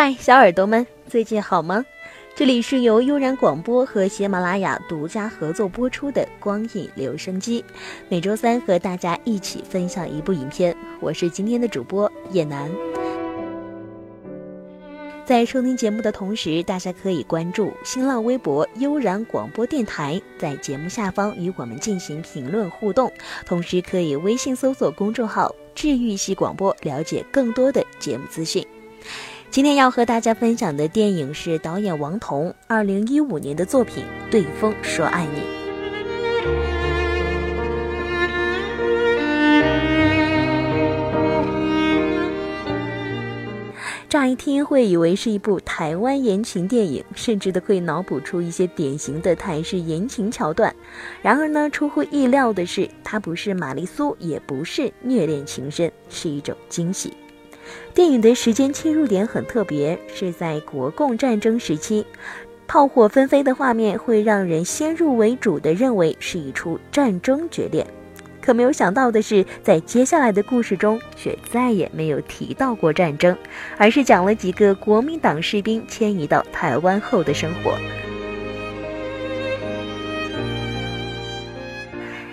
嗨，小耳朵们，最近好吗？这里是由悠然广播和喜马拉雅独家合作播出的《光影留声机》，每周三和大家一起分享一部影片。我是今天的主播叶楠。在收听节目的同时，大家可以关注新浪微博“悠然广播电台”，在节目下方与我们进行评论互动。同时，可以微信搜索公众号“治愈系广播”，了解更多的节目资讯。今天要和大家分享的电影是导演王童二零一五年的作品《对风说爱你》。乍一听会以为是一部台湾言情电影，甚至都可以脑补出一些典型的台式言情桥段。然而呢，出乎意料的是，它不是玛丽苏，也不是虐恋情深，是一种惊喜。电影的时间切入点很特别，是在国共战争时期，炮火纷飞的画面会让人先入为主的认为是一出战争决裂。可没有想到的是，在接下来的故事中却再也没有提到过战争，而是讲了几个国民党士兵迁移到台湾后的生活。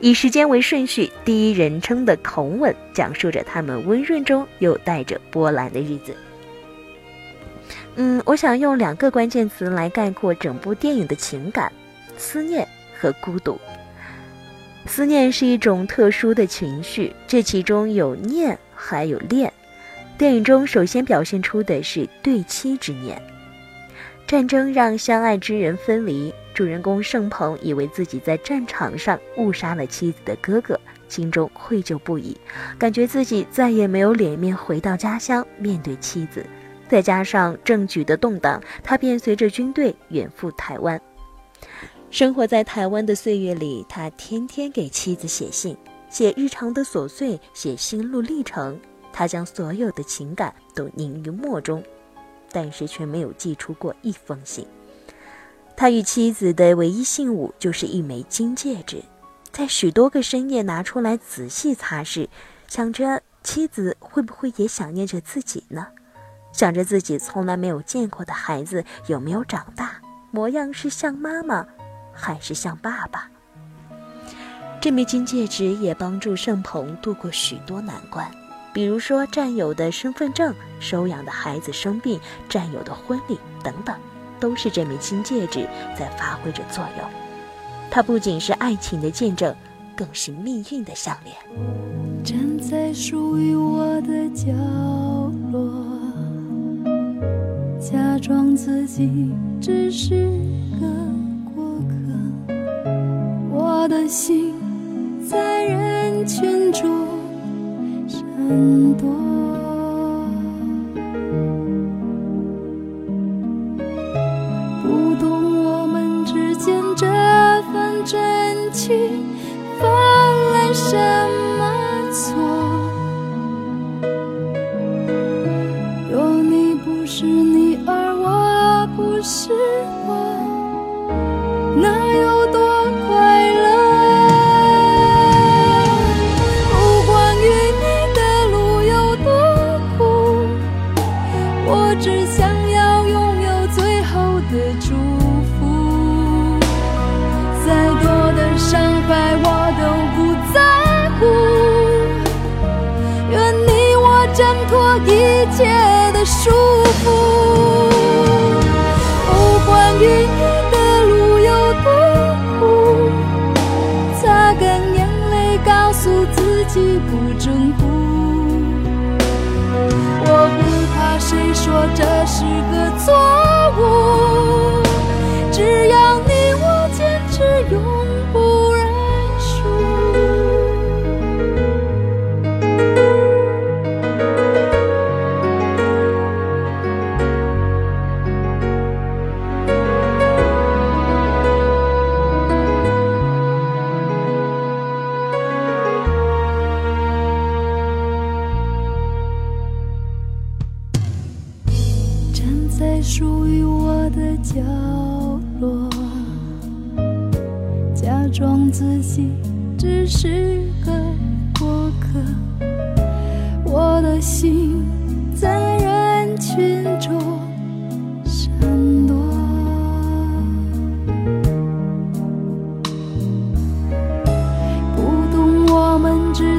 以时间为顺序，第一人称的口吻讲述着他们温润中又带着波澜的日子。嗯，我想用两个关键词来概括整部电影的情感：思念和孤独。思念是一种特殊的情绪，这其中有念，还有恋。电影中首先表现出的是对妻之念。战争让相爱之人分离。主人公盛鹏以为自己在战场上误杀了妻子的哥哥，心中愧疚不已，感觉自己再也没有脸面回到家乡面对妻子。再加上政局的动荡，他便随着军队远赴台湾。生活在台湾的岁月里，他天天给妻子写信，写日常的琐碎，写心路历程。他将所有的情感都凝于墨中，但是却没有寄出过一封信。他与妻子的唯一信物就是一枚金戒指，在许多个深夜拿出来仔细擦拭，想着妻子会不会也想念着自己呢？想着自己从来没有见过的孩子有没有长大，模样是像妈妈，还是像爸爸？这枚金戒指也帮助盛鹏度过许多难关，比如说战友的身份证、收养的孩子生病、战友的婚礼等等。都是这枚金戒指在发挥着作用，它不仅是爱情的见证，更是命运的项链。站在属于我的角落，假装自己只是个过客，我的心在人群中闪躲。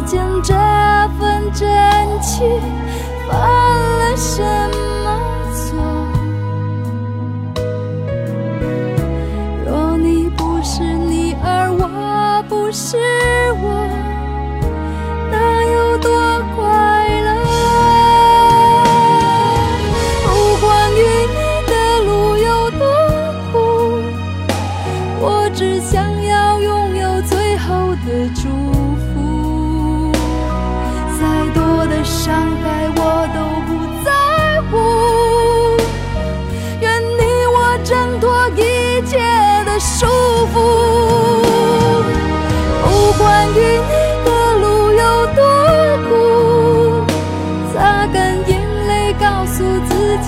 之间这份真情犯了什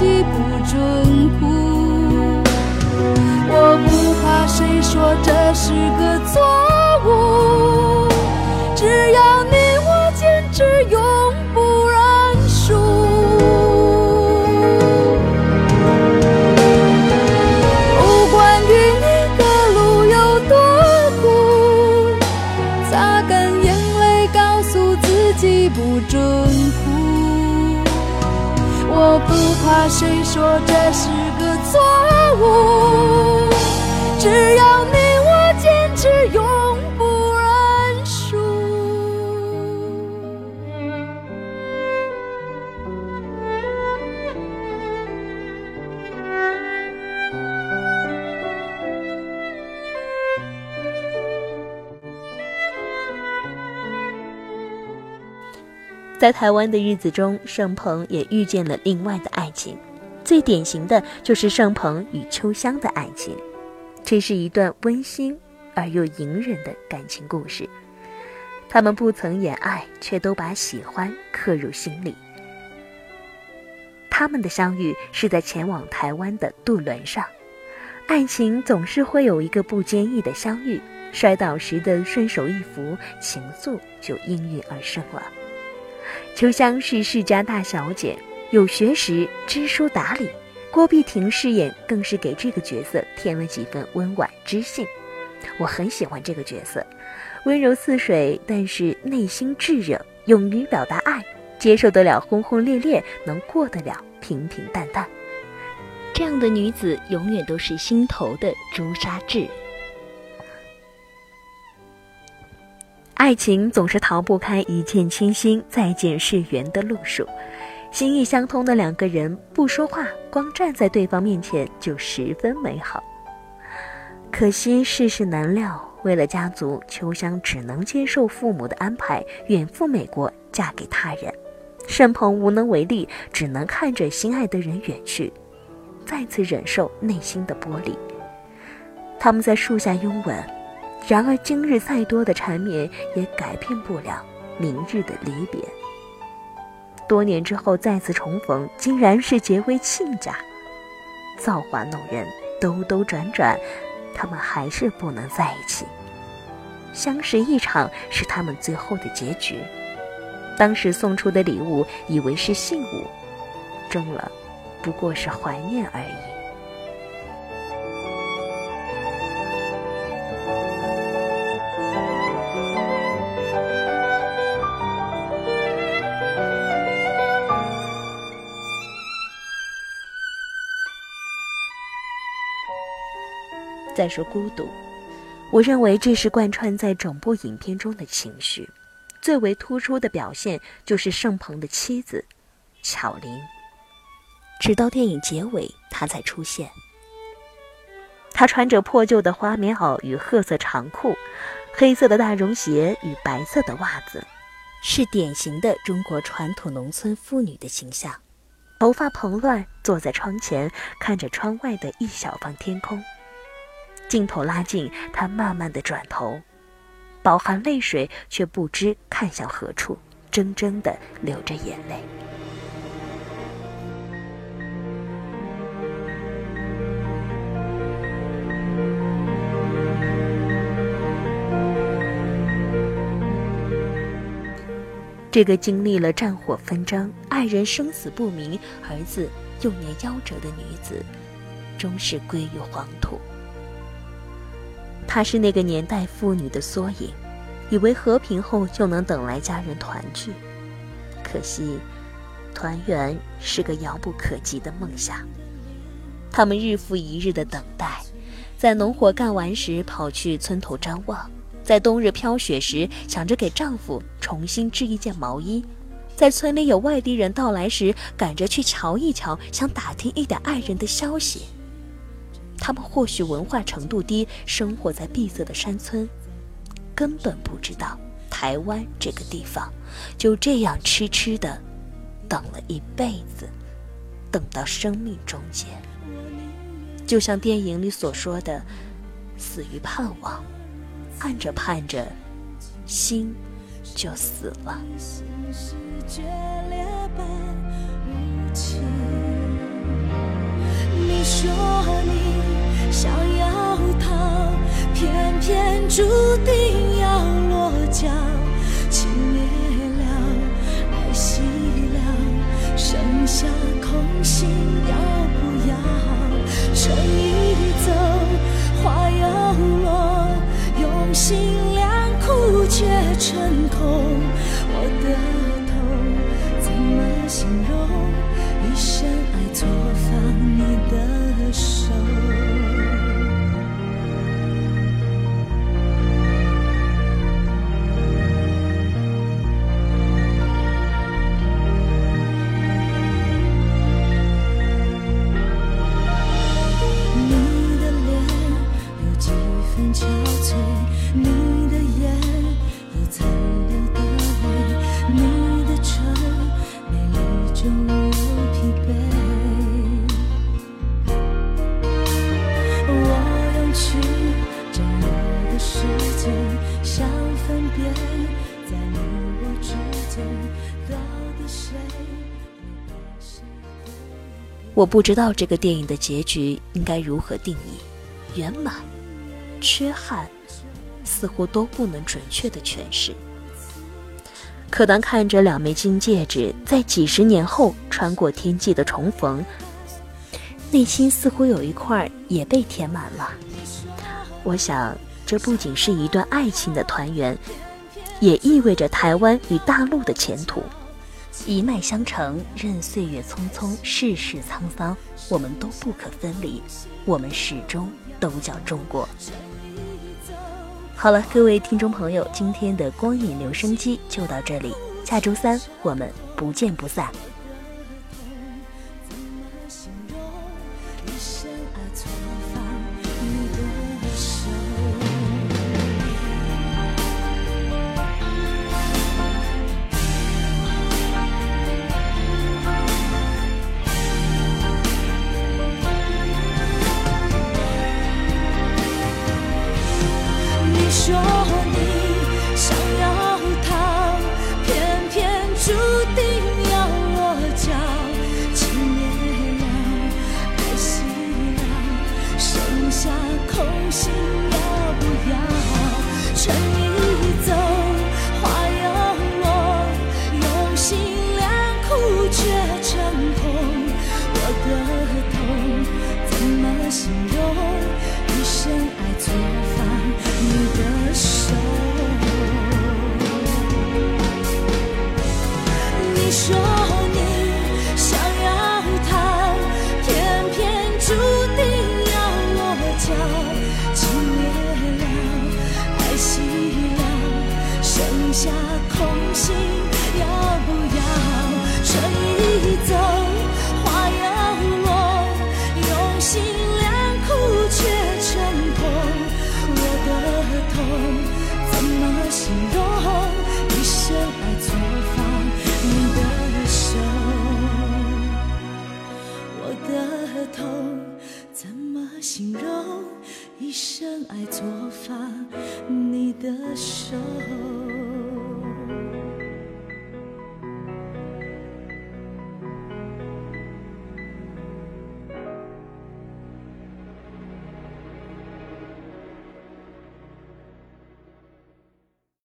己不准哭。我不怕谁说这是个错误，只要你我坚持，永不认输。不管与你的路有多苦，擦干眼泪，告诉自己不准哭。我不怕谁说这是个错误，只要你在台湾的日子中，盛鹏也遇见了另外的爱情，最典型的就是盛鹏与秋香的爱情。这是一段温馨而又隐忍的感情故事。他们不曾言爱，却都把喜欢刻入心里。他们的相遇是在前往台湾的渡轮上，爱情总是会有一个不经意的相遇，摔倒时的顺手一扶，情愫就应运而生了。秋香是世家大小姐，有学识，知书达理。郭碧婷饰演更是给这个角色添了几分温婉知性。我很喜欢这个角色，温柔似水，但是内心炙热，勇于表达爱，接受得了轰轰烈烈，能过得了平平淡淡。这样的女子永远都是心头的朱砂痣。爱情总是逃不开一见倾心、再见是缘的路数。心意相通的两个人不说话，光站在对方面前就十分美好。可惜世事难料，为了家族，秋香只能接受父母的安排，远赴美国嫁给他人。盛鹏无能为力，只能看着心爱的人远去，再次忍受内心的剥离。他们在树下拥吻，然而今日再多的缠绵，也改变不了明日的离别。多年之后再次重逢，竟然是结为亲家。造化弄人，兜兜转转，他们还是不能在一起。相识一场是他们最后的结局。当时送出的礼物，以为是信物，中了，不过是怀念而已。再说孤独，我认为这是贯穿在整部影片中的情绪，最为突出的表现就是盛鹏的妻子巧玲。直到电影结尾，她才出现。她穿着破旧的花棉袄与褐色长裤，黑色的大绒鞋与白色的袜子，是典型的中国传统农村妇女的形象。头发蓬乱，坐在窗前，看着窗外的一小方天空。镜头拉近，他慢慢的转头，饱含泪水，却不知看向何处，怔怔的流着眼泪。这个经历了战火纷争、爱人生死不明、儿子幼年夭折的女子，终是归于黄土。她是那个年代妇女的缩影，以为和平后就能等来家人团聚。可惜，团圆是个遥不可及的梦想。他们日复一日的等待，在农活干完时跑去村头张望，在冬日飘雪时想着给丈夫重新织一件毛衣，在村里有外地人到来时赶着去瞧一瞧，想打听一点爱人的消息。他们或许文化程度低，生活在闭塞的山村，根本不知道台湾这个地方，就这样痴痴的等了一辈子，等到生命终结。就像电影里所说的，死于盼望，盼着盼着，心就死了。你说你想要逃，偏偏注定我不知道这个电影的结局应该如何定义，圆满、缺憾，似乎都不能准确的诠释。可当看着两枚金戒指在几十年后穿过天际的重逢，内心似乎有一块也被填满了。我想，这不仅是一段爱情的团圆，也意味着台湾与大陆的前途。一脉相承，任岁月匆匆，世事沧桑，我们都不可分离。我们始终都叫中国。好了，各位听众朋友，今天的光影留声机就到这里，下周三我们不见不散。说你想要逃，偏偏注定要落脚，情灭了，爱熄了，剩下空心。